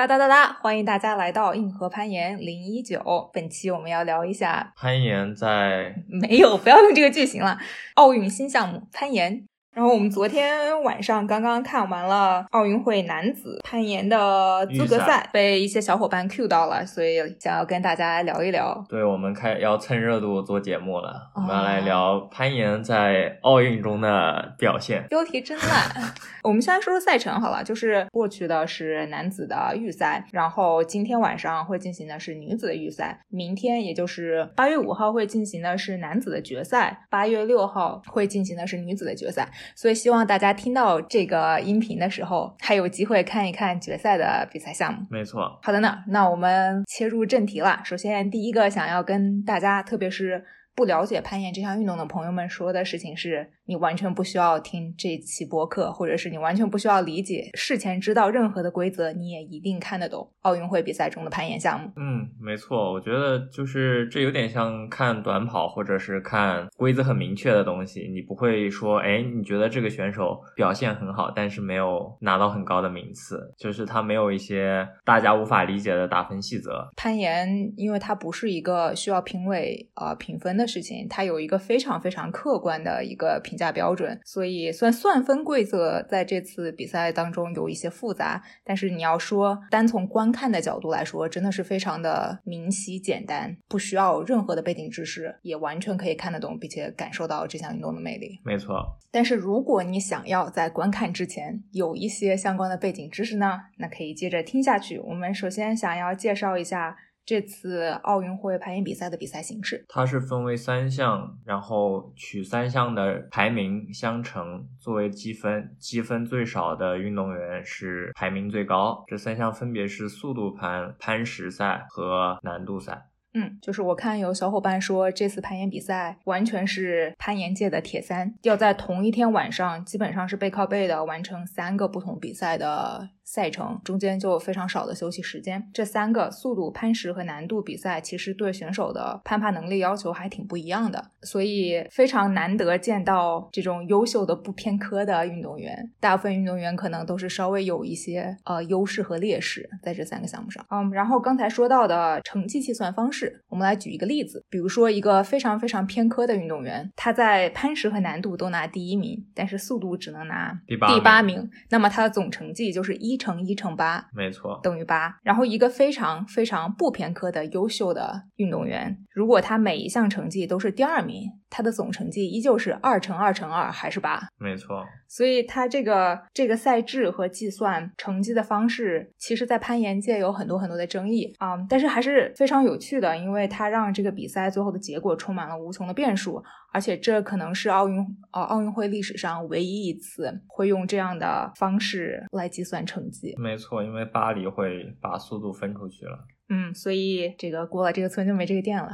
哒哒哒哒！欢迎大家来到硬核攀岩零一九。本期我们要聊一下攀岩，在没有不要用这个句型了。奥运新项目攀岩。然后我们昨天晚上刚刚看完了奥运会男子攀岩的资格赛，被一些小伙伴 Q 到了，所以想要跟大家聊一聊。对，我们开要蹭热度做节目了，我们要来聊攀岩在奥运中的表现。标题真烂。我们先来说说赛程好了，就是过去的是男子的预赛，然后今天晚上会进行的是女子的预赛，明天也就是八月五号会进行的是男子的决赛，八月六号会进行的是女子的决赛。所以希望大家听到这个音频的时候，还有机会看一看决赛的比赛项目。没错。好的呢，那我们切入正题了。首先，第一个想要跟大家，特别是不了解攀岩这项运动的朋友们说的事情是。你完全不需要听这期播客，或者是你完全不需要理解事前知道任何的规则，你也一定看得懂奥运会比赛中的攀岩项目。嗯，没错，我觉得就是这有点像看短跑，或者是看规则很明确的东西。你不会说，哎，你觉得这个选手表现很好，但是没有拿到很高的名次，就是他没有一些大家无法理解的打分细则。攀岩，因为它不是一个需要评委啊评分的事情，它有一个非常非常客观的一个评。价标准，所以虽然算分规则在这次比赛当中有一些复杂，但是你要说单从观看的角度来说，真的是非常的明晰简单，不需要任何的背景知识，也完全可以看得懂，并且感受到这项运动的魅力。没错，但是如果你想要在观看之前有一些相关的背景知识呢，那可以接着听下去。我们首先想要介绍一下。这次奥运会攀岩比赛的比赛形式，它是分为三项，然后取三项的排名相乘作为积分，积分最少的运动员是排名最高。这三项分别是速度盘、攀石赛和难度赛。嗯，就是我看有小伙伴说，这次攀岩比赛完全是攀岩界的铁三，要在同一天晚上，基本上是背靠背的完成三个不同比赛的。赛程中间就非常少的休息时间，这三个速度、攀石和难度比赛其实对选手的攀爬能力要求还挺不一样的，所以非常难得见到这种优秀的不偏科的运动员。大部分运动员可能都是稍微有一些呃优势和劣势在这三个项目上。嗯，然后刚才说到的成绩计算方式，我们来举一个例子，比如说一个非常非常偏科的运动员，他在攀石和难度都拿第一名，但是速度只能拿第八第八名，那么他的总成绩就是一。乘一乘八，没错，等于八。然后一个非常非常不偏科的优秀的运动员，如果他每一项成绩都是第二名。他的总成绩依旧是二乘二乘二，还是八？没错。所以他这个这个赛制和计算成绩的方式，其实，在攀岩界有很多很多的争议啊。但是还是非常有趣的，因为它让这个比赛最后的结果充满了无穷的变数。而且这可能是奥运呃奥运会历史上唯一一次会用这样的方式来计算成绩。没错，因为巴黎会把速度分出去了。嗯，所以这个过了这个村就没这个店了。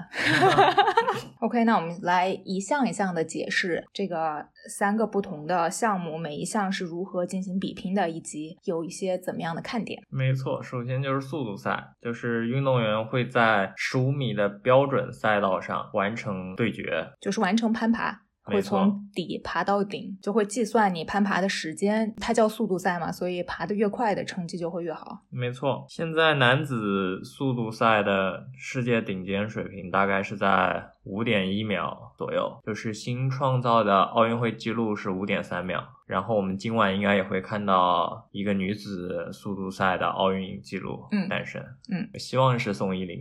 OK，那我们来一项一项的解释这个三个不同的项目，每一项是如何进行比拼的，以及有一些怎么样的看点。没错，首先就是速度赛，就是运动员会在十五米的标准赛道上完成对决，就是完成攀爬。会从底爬到顶，就会计算你攀爬的时间。它叫速度赛嘛，所以爬得越快的成绩就会越好。没错，现在男子速度赛的世界顶尖水平大概是在五点一秒左右，就是新创造的奥运会纪录是五点三秒。然后我们今晚应该也会看到一个女子速度赛的奥运纪录诞生。嗯，希望是宋依林，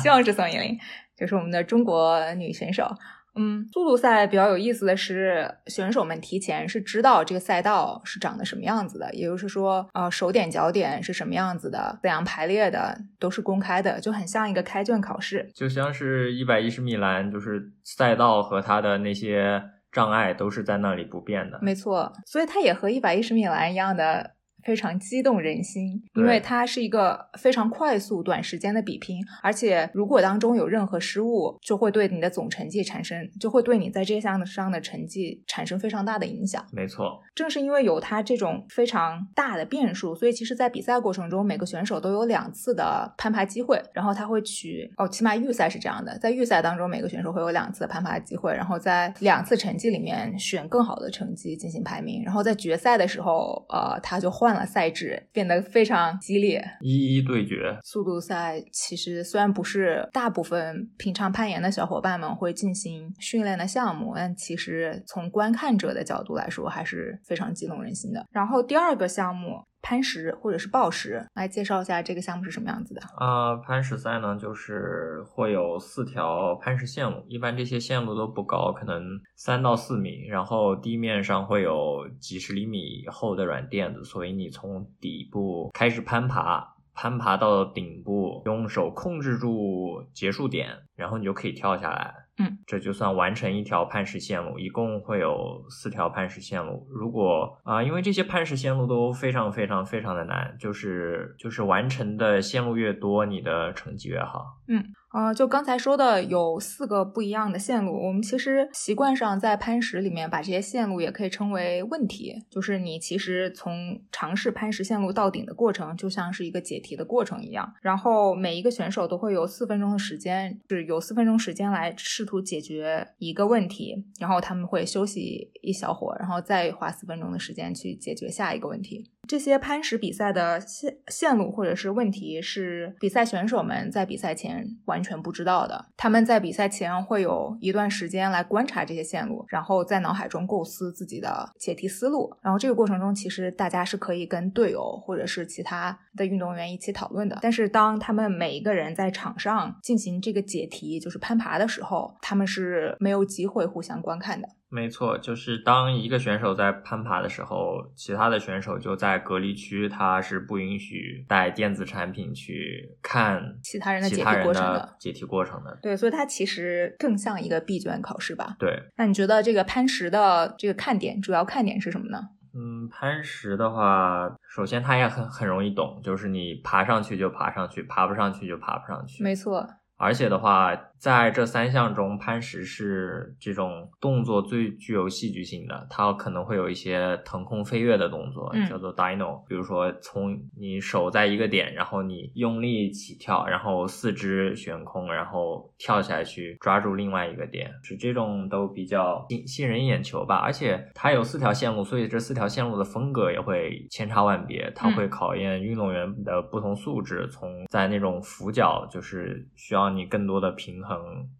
希望是宋依林，就是我们的中国女选手。嗯，速度赛比较有意思的是，选手们提前是知道这个赛道是长得什么样子的，也就是说，呃，手点脚点是什么样子的，怎样排列的都是公开的，就很像一个开卷考试，就像是一百一十米栏，就是赛道和它的那些障碍都是在那里不变的。没错，所以它也和一百一十米栏一样的。非常激动人心，因为它是一个非常快速、短时间的比拼，而且如果当中有任何失误，就会对你的总成绩产生，就会对你在这项上的成绩产生非常大的影响。没错，正是因为有它这种非常大的变数，所以其实，在比赛过程中，每个选手都有两次的攀爬机会，然后他会取哦，起码预赛是这样的，在预赛当中，每个选手会有两次攀爬机会，然后在两次成绩里面选更好的成绩进行排名，然后在决赛的时候，呃，他就换。换了赛制，变得非常激烈，一一对决。速度赛其实虽然不是大部分平常攀岩的小伙伴们会进行训练的项目，但其实从观看者的角度来说，还是非常激动人心的。然后第二个项目。攀石或者是抱石，来介绍一下这个项目是什么样子的啊？攀石赛呢，就是会有四条攀石线路，一般这些线路都不高，可能三到四米，然后地面上会有几十厘米厚的软垫子，所以你从底部开始攀爬，攀爬到顶部，用手控制住结束点，然后你就可以跳下来。嗯，这就算完成一条磐石线路，一共会有四条磐石线路。如果啊，因为这些磐石线路都非常非常非常的难，就是就是完成的线路越多，你的成绩越好。嗯。呃，就刚才说的有四个不一样的线路，我们其实习惯上在攀石里面把这些线路也可以称为问题，就是你其实从尝试攀石线路到顶的过程，就像是一个解题的过程一样。然后每一个选手都会有四分钟的时间，是有四分钟时间来试图解决一个问题，然后他们会休息一小会儿，然后再花四分钟的时间去解决下一个问题。这些攀石比赛的线线路或者是问题，是比赛选手们在比赛前完全不知道的。他们在比赛前会有一段时间来观察这些线路，然后在脑海中构思自己的解题思路。然后这个过程中，其实大家是可以跟队友或者是其他的运动员一起讨论的。但是当他们每一个人在场上进行这个解题，就是攀爬的时候，他们是没有机会互相观看的。没错，就是当一个选手在攀爬的时候，其他的选手就在隔离区，他是不允许带电子产品去看其他人的解题过程的。解题过程的，对，所以它其实更像一个闭卷考试吧？对。那你觉得这个攀石的这个看点，主要看点是什么呢？嗯，攀石的话，首先它也很很容易懂，就是你爬上去就爬上去，爬不上去就爬不上去。没错。而且的话，在这三项中，攀石是这种动作最具有戏剧性的。它可能会有一些腾空飞跃的动作，叫做 dino。比如说，从你手在一个点，然后你用力起跳，然后四肢悬空，然后跳下去抓住另外一个点，是这种都比较吸吸引人眼球吧。而且它有四条线路，所以这四条线路的风格也会千差万别。它会考验运动员的不同素质，从在那种俯角，就是需要。你更多的平衡，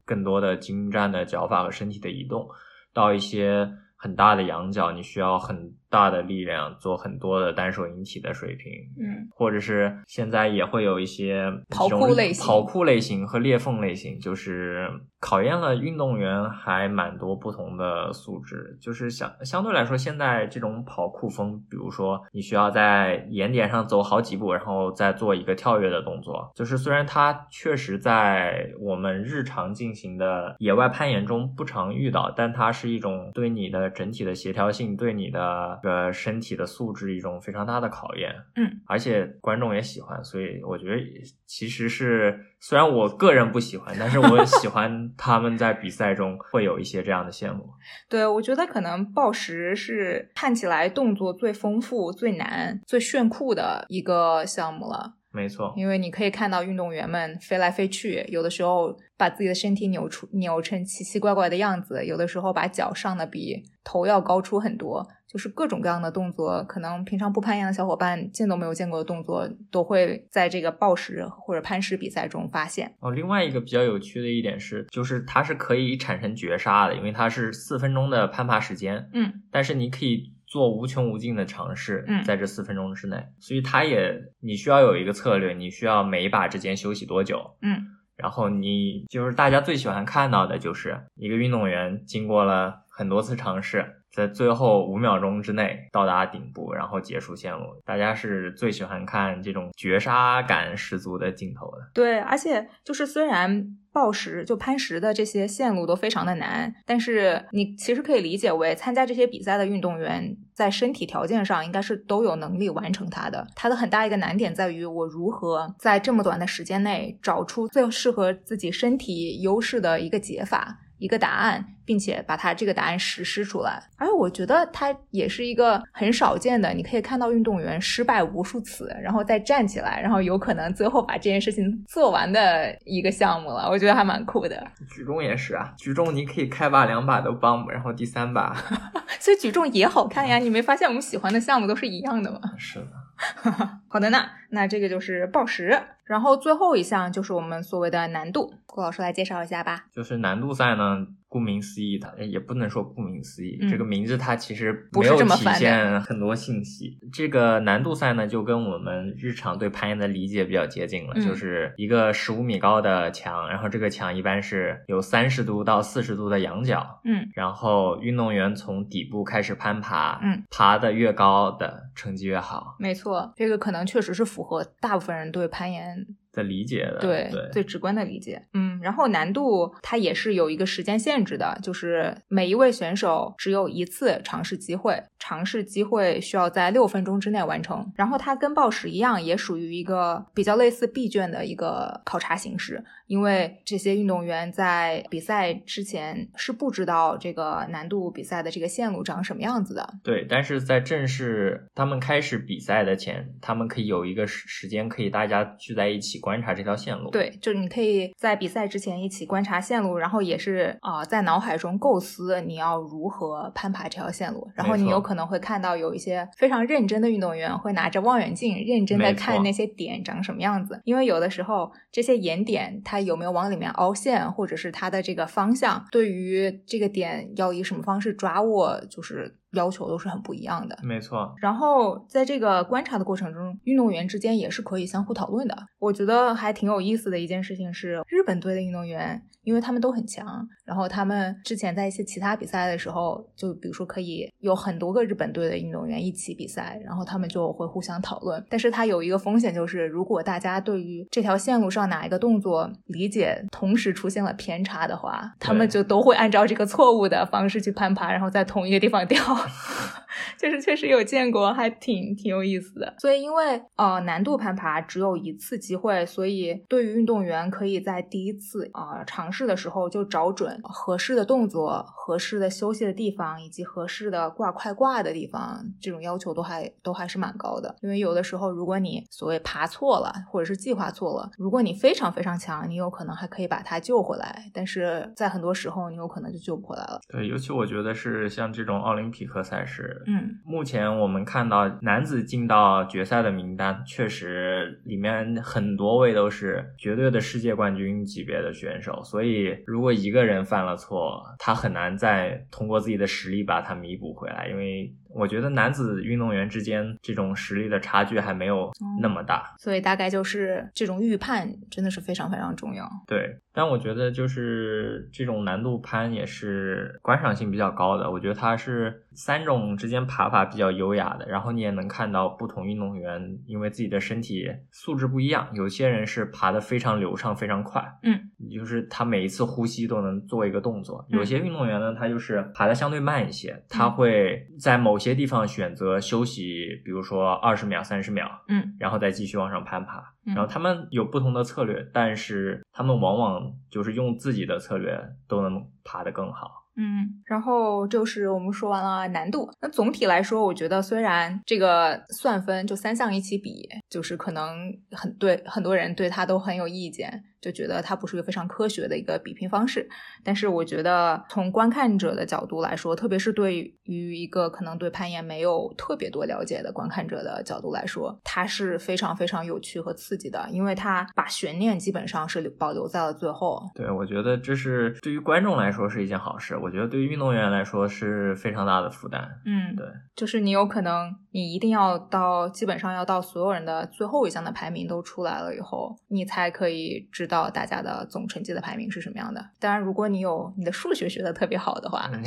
更多的精湛的脚法和身体的移动，到一些很大的仰角，你需要很。大的力量做很多的单手引体的水平，嗯，或者是现在也会有一些跑酷类型、跑酷类型和裂缝类型，就是考验了运动员还蛮多不同的素质。就是相相对来说，现在这种跑酷风，比如说你需要在岩点上走好几步，然后再做一个跳跃的动作，就是虽然它确实在我们日常进行的野外攀岩中不常遇到，但它是一种对你的整体的协调性，对你的。个身体的素质一种非常大的考验，嗯，而且观众也喜欢，所以我觉得其实是虽然我个人不喜欢，但是我 喜欢他们在比赛中会有一些这样的项目。对，我觉得可能暴食是看起来动作最丰富、最难、最炫酷的一个项目了。没错，因为你可以看到运动员们飞来飞去，有的时候把自己的身体扭出扭成奇奇怪怪的样子，有的时候把脚上的比头要高出很多，就是各种各样的动作，可能平常不攀岩的小伙伴见都没有见过的动作，都会在这个暴石或者攀石比赛中发现。哦，另外一个比较有趣的一点是，就是它是可以产生绝杀的，因为它是四分钟的攀爬时间，嗯，但是你可以。做无穷无尽的尝试，在这四分钟之内，所以他也你需要有一个策略，你需要每一把之间休息多久，嗯，然后你就是大家最喜欢看到的就是一个运动员经过了很多次尝试。在最后五秒钟之内到达顶部，然后结束线路。大家是最喜欢看这种绝杀感十足的镜头的。对，而且就是虽然暴石就攀石的这些线路都非常的难，但是你其实可以理解为参加这些比赛的运动员在身体条件上应该是都有能力完成它的。它的很大一个难点在于我如何在这么短的时间内找出最适合自己身体优势的一个解法。一个答案，并且把它这个答案实施出来。而我觉得它也是一个很少见的，你可以看到运动员失败无数次，然后再站起来，然后有可能最后把这件事情做完的一个项目了。我觉得还蛮酷的。举重也是啊，举重你可以开把两把都帮，然后第三把，所以举重也好看呀。你没发现我们喜欢的项目都是一样的吗？是的。好的呢，那这个就是报时，然后最后一项就是我们所谓的难度，郭老师来介绍一下吧。就是难度赛呢，顾名思义，的也不能说顾名思义，嗯这个名字它其实没有体现很多信息。这个难度赛呢，就跟我们日常对攀岩的理解比较接近了，嗯。就是一个十五米高的墙，然后这个墙一般是有三十度到四十度的仰角，嗯。然后运动员从底部开始攀爬，嗯，爬得越高的成绩越好没错，这个可能确实是符合大部分人对攀岩的理解的。对对最直观的理解。嗯，然后难度它也是有一个时间限制的，就是每一位选手只有一次尝试机会，尝试机会需要在六分钟之内完成。然后它跟报时一样，也属于一个比较类似闭卷的一个考察形式，因为这些运动员在比赛之前是不知道这个难度比赛的这个线路长什么样子的。对，但是在正式他们开始比赛的前，他们可以有一个时时间，可以大家聚在一起观察这条线路。对，就是你可以在比赛之前一起观察线路，然后也是啊、在脑海中构思你要如何攀爬这条线路。然后你有可能会看到有一些非常认真的运动员会拿着望远镜认真的看那些点长什么样子，因为有的时候这些岩点它有没有往里面凹陷，或者是它的这个方向，对于这个点要以什么方式抓握，就是要求都是很不一样的。没错，然后在这个观察的过程中，运动员之间也是可以相互讨论的。我觉得还挺有意思的一件事情是，日本队的运动员，因为他们都很强，然后他们之前在一些其他比赛的时候，就比如说可以有很多个日本队的运动员一起比赛，然后他们就会互相讨论。但是它有一个风险，就是如果大家对于这条线路上哪一个动作理解同时出现了偏差的话，他们就都会按照这个错误的方式去攀爬，然后在同一个地方掉。就是确实有见过，还挺挺有意思的。所以因为呃难度攀爬只有一次机会，所以对于运动员可以在第一次啊、尝试的时候就找准合适的动作、合适的休息的地方以及合适的挂快挂的地方，这种要求都还都还是蛮高的。因为有的时候如果你所谓爬错了，或者是计划错了，如果你非常非常强，你有可能还可以把它救回来，但是在很多时候你有可能就救不回来了。对，尤其我觉得是像这种奥林匹克赛事，嗯，目前我们看到男子进到决赛的名单，确实里面很多位都是绝对的世界冠军级别的选手，所以如果一个人犯了错，他很难再通过自己的实力把它弥补回来，因为我觉得男子运动员之间这种实力的差距还没有那么大。所以大概就是这种预判真的是非常非常重要。对，但我觉得就是这种难度攀也是观赏性比较高的。我觉得它是三种之间爬法比较优雅的，然后你也能看到不同运动员因为自己的身体素质不一样，有些人是爬得非常流畅、非常快，嗯，就是他每一次呼吸都能做一个动作。嗯有些运动员呢，他就是爬得相对慢一些，他会在某些地方选择休息，比如说二十秒、三十秒，嗯然后再继续往上攀爬。嗯然后他们有不同的策略，但是他们往往就是用自己的策略都能爬得更好。嗯，然后就是我们说完了难度。那总体来说，我觉得虽然这个算分就三项一起比，就是可能很对很多人对他都很有意见，就觉得它不是一个非常科学的一个比拼方式。但是我觉得从观看者的角度来说，特别是对于一个可能对攀岩没有特别多了解的观看者的角度来说，它是非常非常有趣和刺激的，因为它把悬念基本上是保留在了最后。对，我觉得这是对于观众来说是一件好事，我觉得对于运动员来说是非常大的负担。嗯，对，就是你有可能，你一定要到基本上要到所有人的最后一项的排名都出来了以后，你才可以知道大家的总成绩的排名是什么样的。当然，如果你有你的数学学的特别好的话，嗯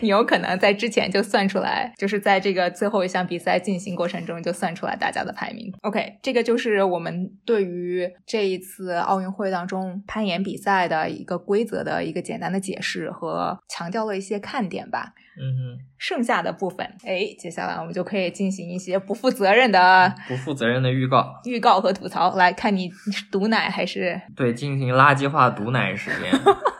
你有可能在之前就算出来，就是在这个最后一项比赛进行过程中就算出来大家的排名。OK，这个就是我们对于这一次奥运会当中攀岩比赛的一个规则的一个简单的解释和强调了一些看点吧。嗯哼剩下的部分，哎，接下来我们就可以进行一些不负责任的，不负责任的预告，预告和吐槽，来看你是毒奶还是对，进行垃圾话毒奶时间。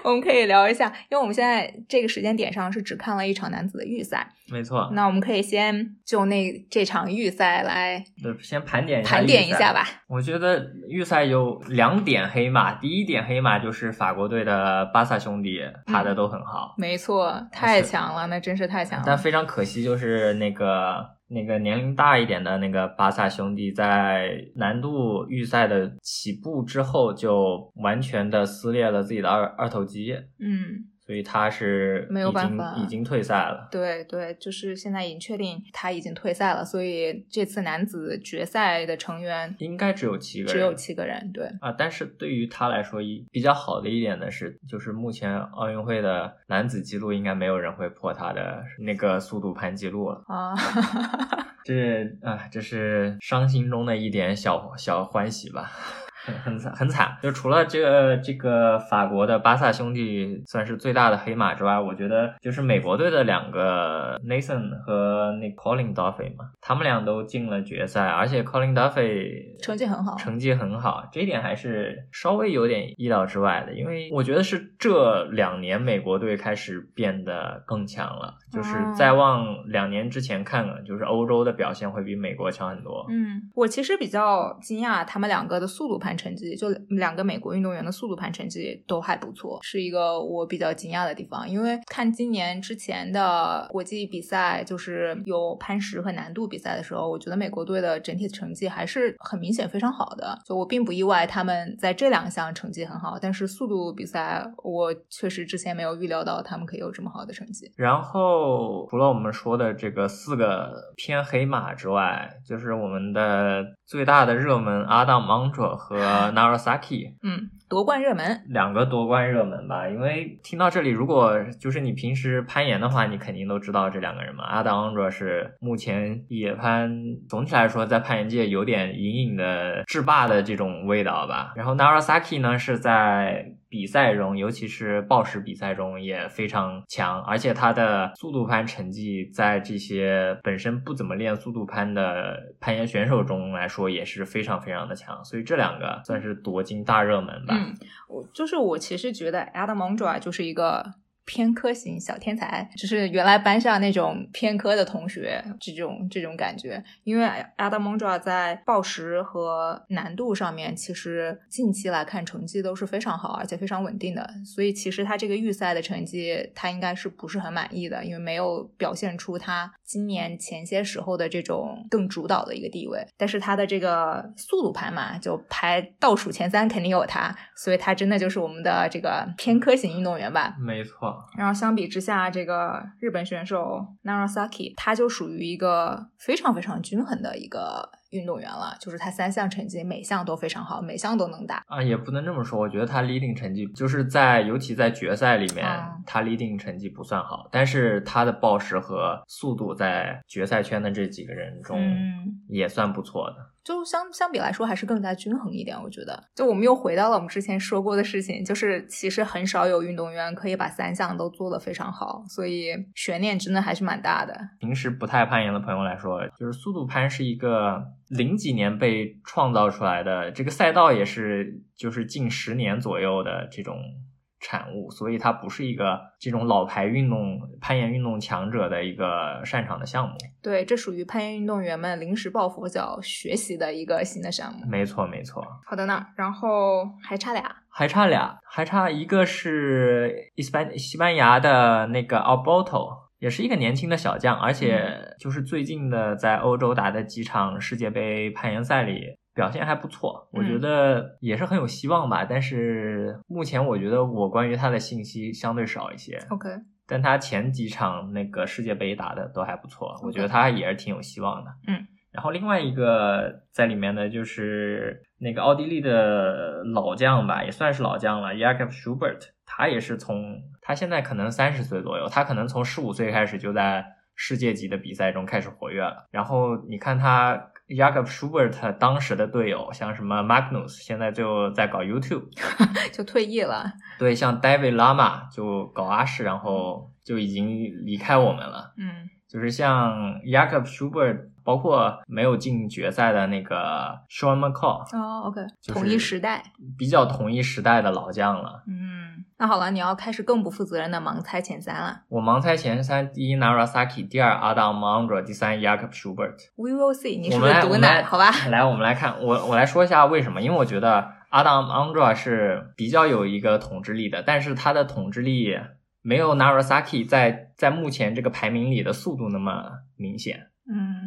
我们可以聊一下，因为我们现在这个时间点上是只看了一场男子的预赛，没错，那我们可以先就那这场预赛来对，先盘点一下盘点一下吧。我觉得预赛有两点黑马，第一点黑马就是法国队的巴萨兄弟爬的都很好，没错，太强了，那真是太强了。但非常可惜就是那个那个年龄大一点的那个巴萨兄弟，在难度预赛的起步之后，就完全的撕裂了自己的二二头肌，嗯，所以他是没有办法已经退赛了。对对，就是现在已经确定他已经退赛了，所以这次男子决赛的成员应该只有七个人，只有七个人。对，啊，但是对于他来说，一比较好的一点的是，就是目前奥运会的男子纪录，应该没有人会破他的那个速度攀记录了。啊，这是啊，这是伤心中的一点小小欢喜吧。很很惨，很惨。就除了这个这个法国的巴萨兄弟算是最大的黑马之外，我觉得就是美国队的两个 Nathan 和那 Colin Duffy 嘛，他们俩都进了决赛，而且 Colin Duffy 成绩很好成绩很好，这一点还是稍微有点意料之外的，因为我觉得是这两年美国队开始变得更强了，就是哦再往两年之前看了，就是欧洲的表现会比美国强很多。嗯，我其实比较惊讶，他们两个的速度盘成绩，就两个美国运动员的速度盘成绩都还不错，是一个我比较惊讶的地方。因为看今年之前的国际比赛，就是有攀石和难度比赛的时候，我觉得美国队的整体成绩还是很明显非常好的，就我并不意外他们在这两项成绩很好，但是速度比赛我确实之前没有预料到他们可以有这么好的成绩。然后除了我们说的这个四个偏黑马之外，就是我们的最大的热门阿当芒卓和 Narasaki 嗯，夺冠热门，两个夺冠热门吧。因为听到这里，如果就是你平时攀岩的话，你肯定都知道这两个人嘛。阿当芒卓是目前野攀总体来说在攀岩界有点隐隐的制霸的这种味道吧。然后 Narasaki 呢是在比赛中，尤其是暴食比赛中也非常强，而且他的速度攀成绩在这些本身不怎么练速度攀的攀岩选手中来说也是非常非常的强，所以这两个算是夺金大热门吧。嗯，我就是我其实觉得 Adam Mondra 就是一个偏科型小天才，就是原来班上那种偏科的同学这种这种感觉。因为 Adam Mondra 在报时和难度上面，其实近期来看成绩都是非常好，而且非常稳定的。所以其实他这个预赛的成绩，他应该是不是很满意的，因为没有表现出他今年前些时候的这种更主导的一个地位。但是他的这个速度排嘛，就排倒数前三肯定有他，所以他真的就是我们的这个偏科型运动员吧。没错，然后相比之下，这个日本选手 Narasaki 他就属于一个非常非常均衡的一个运动员了，就是他三项成绩每项都非常好，每项都能打。啊，也不能这么说。我觉得他 leading 成绩就是在，尤其在决赛里面，嗯他 leading 成绩不算好，但是他的报时和速度在决赛圈的这几个人中嗯，也算不错的。就相相比来说还是更加均衡一点，我觉得。就我们又回到了我们之前说过的事情，就是其实很少有运动员可以把三项都做得非常好，所以悬念真的还是蛮大的。平时不太攀岩的朋友来说，就是速度攀是一个零几年被创造出来的，这个赛道也是就是近十年左右的这种产物，所以它不是一个这种老牌运动攀岩运动强者的一个擅长的项目。对，这属于攀岩运动员们临时抱佛脚学习的一个新的项目。没错，没错。好的呢，然后还差俩。还差俩，还差一个是西班西班牙的那个 Alberto，也是一个年轻的小将，而且就是最近的在欧洲打的几场世界杯攀岩赛里表现还不错，我觉得也是很有希望吧。但是目前我觉得我关于他的信息相对少一些，OK，但他前几场那个世界杯打的都还不错，我觉得他也是挺有希望的。嗯。然后另外一个在里面的就是那个奥地利的老将吧，也算是老将了，Jakob Schubert，他也是从他现在可能三十岁左右，他可能从十五岁开始就在世界级的比赛中开始活跃了。然后你看他 y a k o b Schubert 当时的队友，像什么 Magnus，现在就在搞 YouTube，就退役了。对，像 David Lama 就搞阿什，然后就已经离开我们了。嗯就是像 Jakob Schubert，包括没有进决赛的那个 Sean McCall，哦，OK，就是同一时代。比较同一时代的老将了。嗯，那好了，你要开始更不负责任的盲猜前三了。我盲猜前三：第一 Narasaki，第二 Adam Mondra，第三 Jakob Schubert。We will see，你是不是毒奶？好吧。来，我们来看，我我来说一下为什么？因为我觉得 Adam Mondra 是比较有一个统治力的，但是他的统治力没有 Narasaki 在在目前这个排名里的速度那么明显。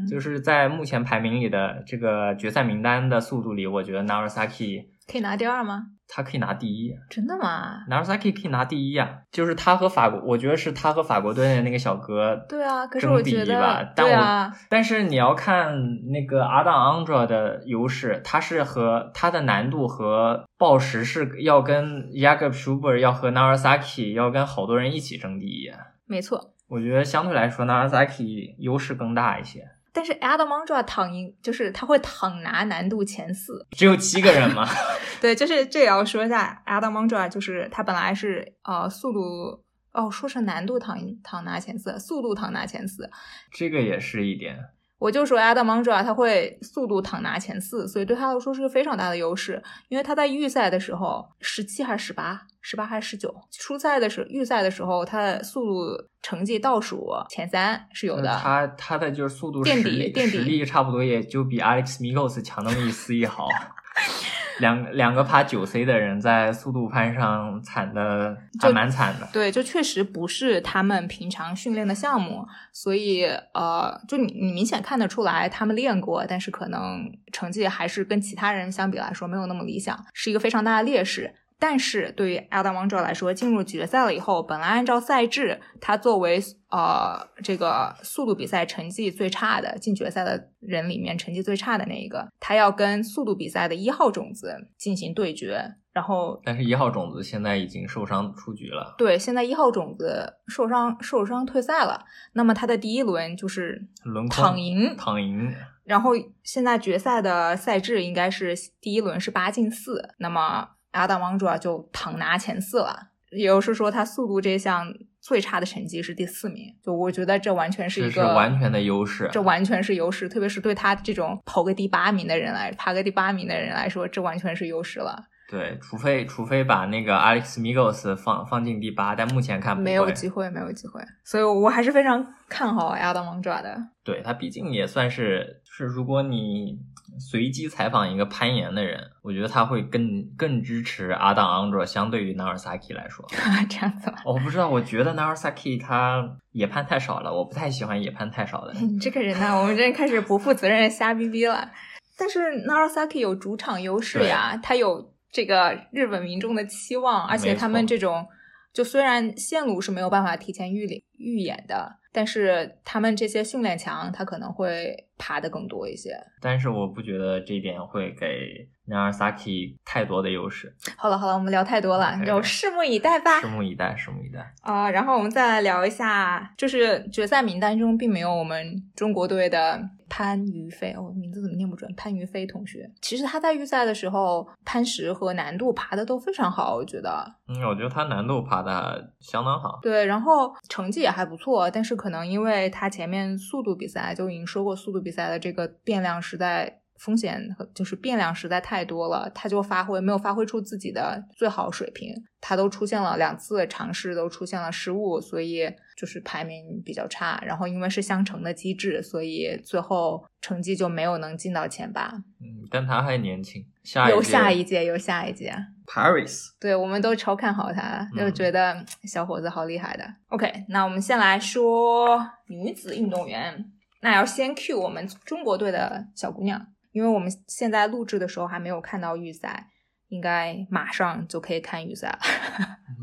就是在目前排名里的这个决赛名单的速度里，我觉得 Narasaki 可以拿第二吗？他可以拿第一真的吗？，Narasaki 可以拿第一啊，就是他和法国，我觉得是他和法国队的那个小哥对啊，可是一吧得，但我对啊，但是你要看那个阿当 Andra 的优势，他是和他的难度和报时是要跟 Jakob Schuber 要和 Narasaki 要跟好多人一起争第一。没错。我觉得相对来说，Narasaki 优势更大一些。但是 Adam Mondra 躺赢，就是他会躺拿难度前四。只有七个人吗，对，就是这也要说一下，Adam Mondra 就是他本来是呃速度哦，说成难度躺躺拿前四，速度躺拿前四。这个也是一点。我就说 Adam Mondra 他会速度躺拿前四，所以对他来说是个非常大的优势。因为他在预赛的时候十七还是十八，十八还是十九，初赛的时预赛的时候他的速度成绩倒数前三是有的。他他的就是速度垫底实力垫底实力差不多也就比 Alex Migos 强那么一丝一毫。两两个爬九 C 的人在速度攀上惨的还就蛮惨的。对，就确实不是他们平常训练的项目，所以呃，就你你明显看得出来他们练过，但是可能成绩还是跟其他人相比来说没有那么理想，是一个非常大的劣势。但是对于 Adam Wangzhou 来说，进入决赛了以后，本来按照赛制，他作为呃这个速度比赛成绩最差的进决赛的人里面成绩最差的那一个，他要跟速度比赛的一号种子进行对决，然后但是，一号种子现在已经受伤出局了。对，现在一号种子受伤受伤退赛了，那么他的第一轮就是轮躺赢，躺赢，然后现在决赛的赛制应该是第一轮是八进四，那么阿当王主就躺拿前四了，也就是说他速度这项最差的成绩是第四名，就我觉得这完全是这是一个完全的优势。这完全是优势，特别是对他这种跑个第八名的人来，爬个第八名的人来说，这完全是优势了。对，除非除非把那个 Alex Migos 放放进第八，但目前看没有机会，没有机会，所以我还是非常看好阿当王爪的。对他毕竟也算是，就是如果你随机采访一个攀岩的人，我觉得他会更更支持阿当昂卓，相对于 Narasaki 来说。这样子吗？我不知道，我觉得 Narasaki 他野攀太少了，我不太喜欢野攀太少的。你这个人呢，我们这开始不负责任瞎逼逼了。但是 Narasaki 有主场优势呀，他有这个日本民众的期望，而且他们这种就虽然线路是没有办法提前预预演的，但是他们这些训练强，他可能会爬的更多一些。但是我不觉得这一点会给 Narasaki 太多的优势。好了好了，我们聊太多了就拭目以待吧。拭目以待，拭目以待。啊、然后我们再来聊一下，就是决赛名单中并没有我们中国队的潘于飞，我、哦、名字怎么念不准？潘于飞同学，其实他在预赛的时候攀石和难度爬的都非常好，我觉得。嗯，我觉得他难度爬的相当好。对，然后成绩也还不错，但是可能因为他前面速度比赛就已经说过，速度比赛的这个变量实在。风险和就是变量实在太多了，他就发挥没有发挥出自己的最好水平，他都出现了两次尝试都出现了失误，所以就是排名比较差。然后因为是相乘的机制，所以最后成绩就没有能进到前八。嗯，但他还年轻，下有下一届，有下一届。Paris，对，我们都超看好他，就觉得小伙子好厉害的。嗯、OK，那我们先来说女子运动员，那要先 cue 我们中国队的小姑娘。因为我们现在录制的时候还没有看到预赛，应该马上就可以看预赛了。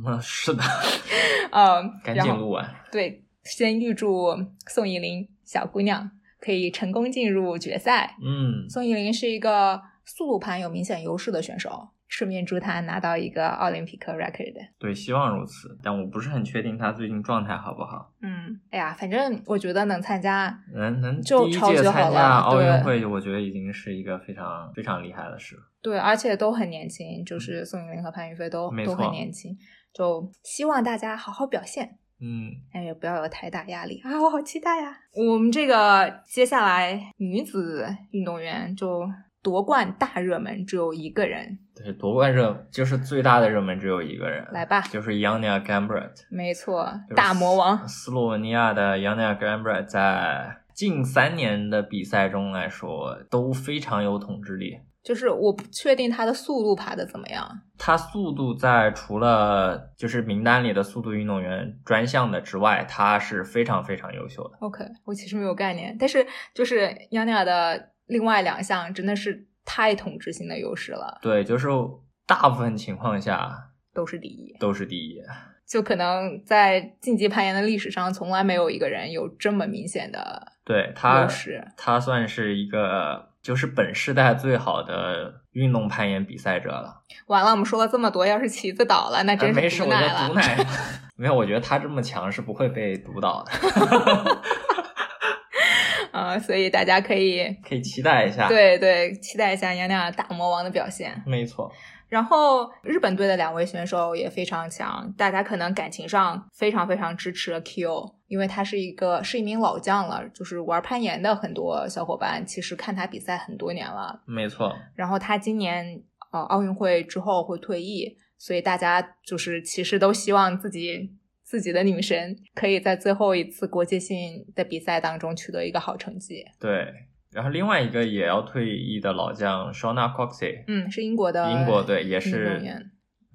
嗯，是的，嗯，赶紧录完。对，先预祝宋依林小姑娘可以成功进入决赛。嗯，宋依林是一个速度盘有明显优势的选手。顺便祝他拿到一个奥林匹克 record。对，希望如此，但我不是很确定他最近状态好不好。嗯，哎呀，反正我觉得能参加，能能就第一届参加奥运会，我觉得已经是一个非常非常厉害的事。对，而且都很年轻，就是宋依林和潘于飞都都很年轻，就希望大家好好表现。嗯，但也不要有太大压力啊！我好期待呀！我们这个接下来女子运动员就。夺冠大热门只有一个人，对，夺冠热就是最大的热门只有一个人，来吧，就是 Yania Gambret，没错，大魔王，斯洛文尼亚的 Yania Gambret 在近三年的比赛中来说都非常有统治力，就是我不确定他的速度爬的怎么样。他速度在除了就是名单里的速度运动员专项的之外，他是非常非常优秀的。OK，我其实没有概念，但是就是杨雅的另外两项真的是太统治性的优势了，对，就是大部分情况下都是第一。都是第一。就可能在竞技攀岩的历史上，从来没有一个人有这么明显的对他优，势。他算是一个就是本世代最好的运动攀岩比赛者了。完了，我们说了这么多，要是旗子倒了，那真是呃没事，我觉得毒奶了。毒奶没有，我觉得他这么强是不会被毒倒的 啊、所以大家可以可以期待一下。，对对期待一下杨亮大魔王的表现。没错，然后日本队的两位选手也非常强，大家可能感情上非常非常支持 Q，因为他是一个是一名老将了，就是玩攀岩的很多小伙伴其实看他比赛很多年了。没错，然后他今年呃奥运会之后会退役，所以大家就是其实都希望自己自己的女神可以在最后一次国际性的比赛当中取得一个好成绩。对。然后另外一个也要退役的老将 Shona Coxey，嗯，是英国的英国队也是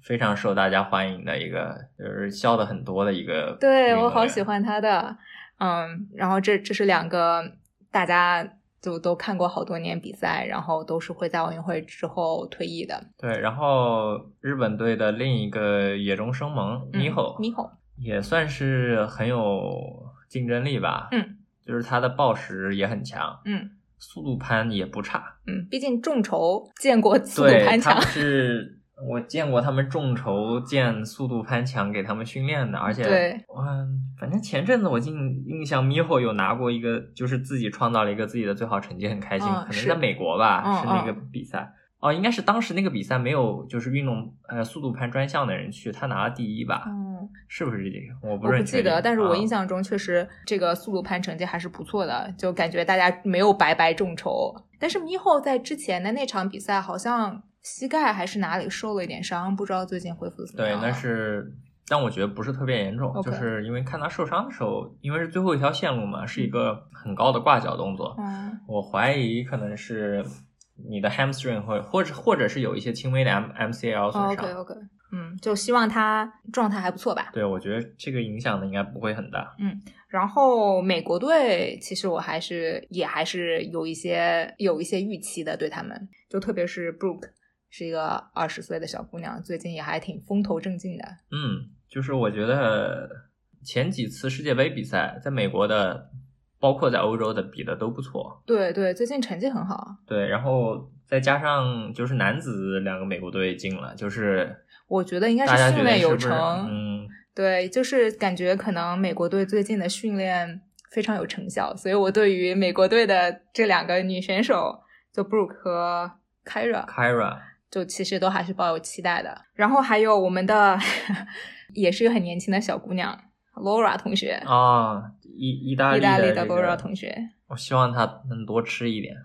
非常受大家欢迎的一个，就是笑的很多的一个。对我好喜。欢他的，嗯，然后这这是两个大家就都看过好多年比赛，然后都是会在奥运会之后退役的。对，然后日本队的另一个野中生萌嗯 Miho、米吼，也算是很有竞争力吧。嗯，就是他的暴食也很强，嗯速度攀也不差。嗯，毕竟众筹见过速度对，攀墙他们，是我见过他们众筹建速度攀墙给他们训练的，而且对，嗯，反正前阵子我印印象 Miho 有拿过一个，就是自己创造了一个自己的最好成绩，很开心。可能在美国吧，嗯是那个比赛。哦，应该是当时那个比赛没有就是运动呃速度攀专项的人去，他拿了第一吧？嗯，是不是这个？我不记得，但是我啊印象中确实这个速度攀成绩还是不错的，就感觉大家没有白白众筹。但是咪后在之前的那场比赛好像膝盖还是哪里受了一点伤，不知道最近恢复得怎么对，样对。那是，但我觉得不是特别严重就是因为看他受伤的时候，因为是最后一条线路嘛，是一个很高的挂脚动作，嗯我怀疑可能是你的 hamstring 或或者或者是有一些轻微的 M MCL 损伤。，OK OK，嗯，就希望他状态还不错吧。对，我觉得这个影响的应该不会很大。嗯然后美国队其实我还是也还是有一些有一些预期的，对他们，就特别是 Brooke 是一个二十岁的小姑娘，最近也还挺风头正劲的。嗯，就是我觉得前几次世界杯比赛，在美国的，包括在欧洲的比的都不错。对对，最近成绩很好。对，然后再加上就是男子两个美国队进了，就是我觉得应该是训练有成，嗯，对，就是感觉可能美国队最近的训练非常有成效，所以我对于美国队的这两个女选手，就 Brooke 和 Kyra，Kyra，就其实都还是抱有期待的。然后还有我们的 也是一个很年轻的小姑娘 Laura 同学，啊，意意大利意大利的 Laura 同学。我希望她能多吃一点。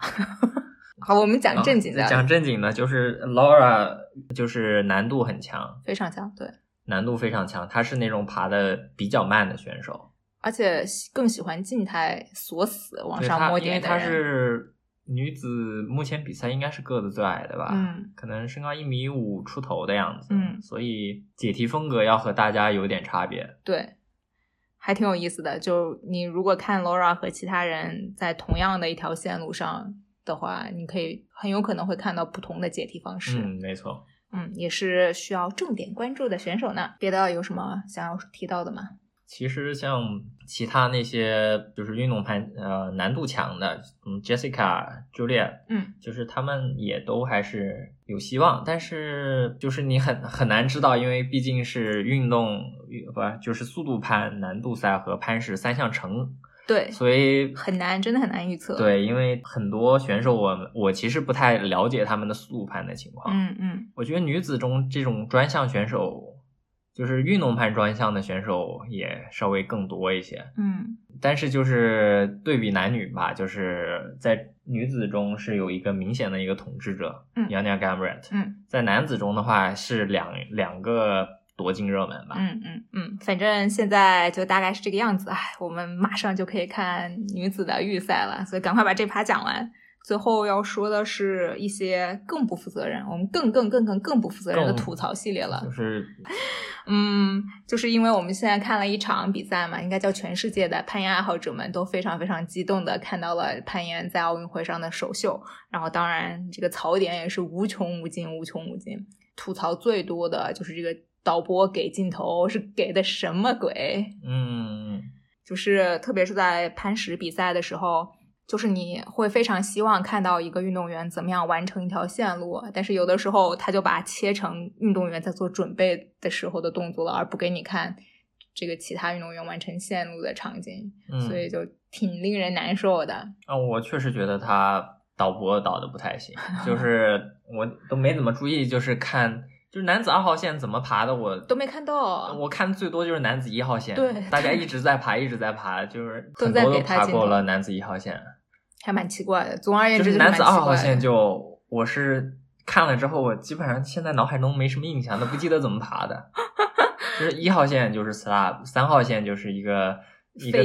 好，我们讲正经的，啊讲正经的，就是 Laura，就是难度很强，非常强，对，难度非常强，她是那种爬的比较慢的选手。而且更喜欢静态锁死往上摸点因为她。是女子，目前比赛应该是个子最矮的吧？嗯，可能身高一米五出头的样子。嗯所以解题风格要和大家有点差别。对，还挺有意思的。就你如果看 Laura 和其他人在同样的一条线路上的话，你可以很有可能会看到不同的解题方式。嗯，没错。嗯，也是需要重点关注的选手呢。别的有什么想要提到的吗？其实像其他那些就是运动攀呃难度强的，嗯，Jessica、Julia，嗯，就是他们也都还是有希望，但是就是你很很难知道，因为毕竟是运动不就是速度攀、难度赛和攀石三项成，对，所以很难，真的很难预测。，对，因为很多选手我我其实不太了解他们的速度攀的情况，嗯嗯。我觉得女子中这种专项选手，就是运动攀专项的选手也稍微更多一些。嗯但是就是对比男女吧，就是在女子中是有一个明显的一个统治者嗯 y a n a Gamret，、嗯在男子中的话是两两个夺金热门吧。嗯嗯嗯，反正现在就大概是这个样子。哎，我们马上就可以看女子的预赛了，所以赶快把这趴讲完。最后要说的是一些更不负责任，我们更更更更更不负责任的吐槽系列了。就是，嗯，就是因为我们现在看了一场比赛嘛，应该叫全世界的攀岩爱好者们都非常非常激动的看到了攀岩在奥运会上的首秀，然后当然这个槽点也是无穷无尽，无穷无尽。吐槽最多的就是这个导播给镜头是给的什么鬼？嗯，就是特别是在攀石比赛的时候。就是你会非常希望看到一个运动员怎么样完成一条线路，但是有的时候他就把切成运动员在做准备的时候的动作了，而不给你看这个其他运动员完成线路的场景，所以就挺令人难受的。啊，我确实觉得他导播导的不太行，就是我都没怎么注意，就是看就是男子二号线怎么爬的，我都没看到。我看最多就是男子一号线，对，大家一直在爬，一直在爬，就是很多都爬过了男子一号线。还蛮奇怪的。总而言之，就是男子二号线就我是看了之后，我基本上现在脑海中没什么印象，都不记得怎么爬的。就是一号线就是 slab，三号线就是一个一个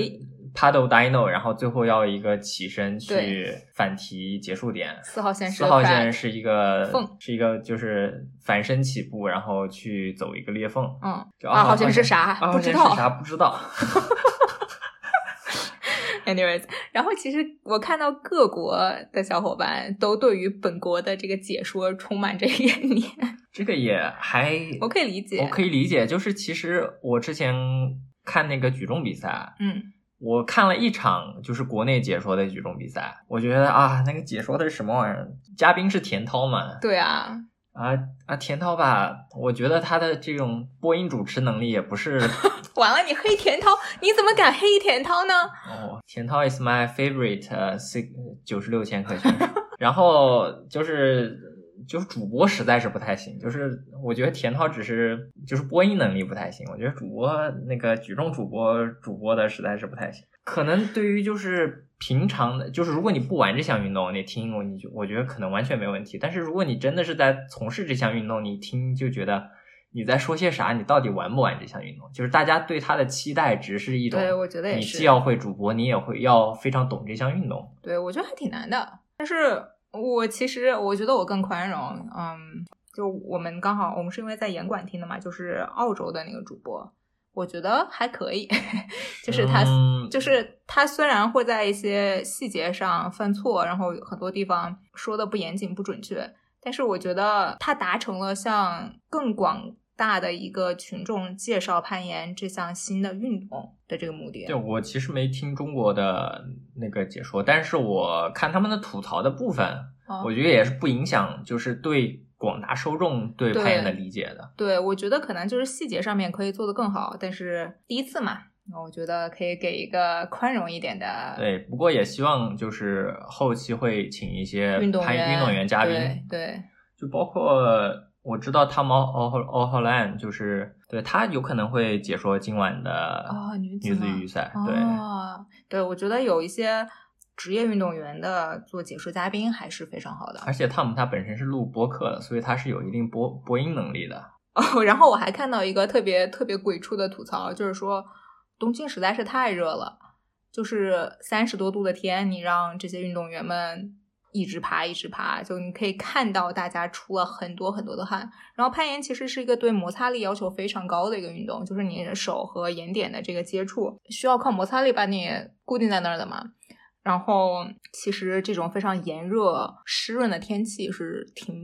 paddle dino，然后最后要一个起身去反提结束点。四号线四号线是一个是一个就是反身起步，然后去走一个裂缝。嗯，二号线是啥？不知道啥？不知道。Anyways，然后其实我看到各国的小伙伴都对于本国的这个解说充满着怨念，这个也还我可以理解，我可以理解。就是其实我之前看那个举重比赛，嗯，我看了一场就是国内解说的举重比赛，我觉得啊，那个解说的是什么玩意儿？嘉宾是田涛嘛？对啊。啊啊，田涛吧，我觉得他的这种播音主持能力也不是。完了，你黑田涛，你怎么敢黑田涛呢？哦，田涛 is my favorite six 九十六千克选手。然后就是就是主播实在是不太行，就是我觉得田涛只是就是播音能力不太行，我觉得主播那个举重主播主播的实在是不太行。可能对于就是平常的，就是如果你不玩这项运动，你听我，你就我觉得可能完全没问题。但是如果你真的是在从事这项运动，你听就觉得你在说些啥？你到底玩不玩这项运动？就是大家对他的期待值是一种，对我觉得也是。你既要会主播，你也会要非常懂这项运动。对我觉得还挺难的。但是我其实我觉得我更宽容。嗯，就我们刚好我们是因为在严管听的嘛，就是澳洲的那个主播。我觉得还可以，就是他，就是他虽然会在一些细节上犯错，然后很多地方说的不严谨、不准确，但是我觉得他达成了像更广大的一个群众介绍攀岩这项新的运动的这个目的。对我其实没听中国的那个解说，但是我看他们的吐槽的部分，我觉得也是不影响，就是对。广大受众对攀岩的理解的，对我觉得可能就是细节上面可以做得更好，但是第一次嘛，我觉得可以给一个宽容一点的。对，不过也希望就是后期会请一些运动员运动员嘉宾，对，就包括我知道 Tom O O Holland，就是对他有可能会解说今晚的女子预赛，对，对我觉得有一些。职业运动员的做解说嘉宾还是非常好的，而且汤姆他本身是录播客的，所以他是有一定播播音能力的。哦，然后我还看到一个特别特别鬼畜的吐槽，就是说东京实在是太热了，就是三十多度的天，你让这些运动员们一直爬一直爬，就你可以看到大家出了很多很多的汗。然后攀岩其实是一个对摩擦力要求非常高的一个运动，就是你的手和岩点的这个接触需要靠摩擦力把你固定在那儿的嘛。然后，其实这种非常炎热、湿润的天气是挺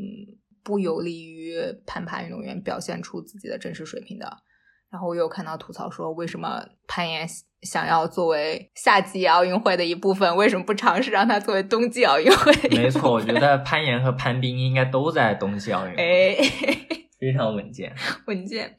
不有利于攀爬运动员表现出自己的真实水平的。然后我又看到吐槽说，为什么攀岩想要作为夏季奥运会的一部分，为什么不尝试让它作为冬季奥运会？没错，我觉得攀岩和攀冰应该都在冬季奥运会，非常稳健，稳健。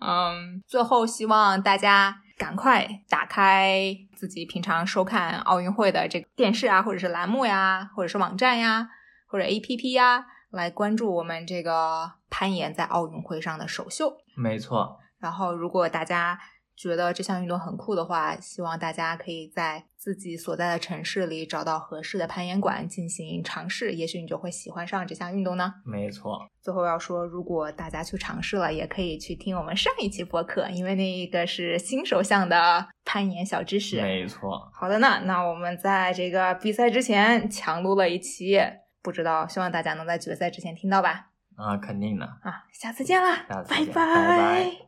嗯，最后希望大家。赶快打开自己平常收看奥运会的这个电视啊，或者是栏目呀，或者是网站呀，或者 A P P 呀，来关注我们这个攀岩在奥运会上的首秀。没错。然后，如果大家觉得这项运动很酷的话，希望大家可以在自己所在的城市里找到合适的攀岩馆进行尝试，也许你就会喜欢上这项运动呢。没错。最后要说，如果大家去尝试了，也可以去听我们上一期播客，因为那一个是新手向的。攀岩小知识。没错。好的呢，那我们在这个比赛之前强录了一期，不知道希望大家能在决赛之前听到吧？啊，肯定的。啊，下次见啦，下次拜见拜拜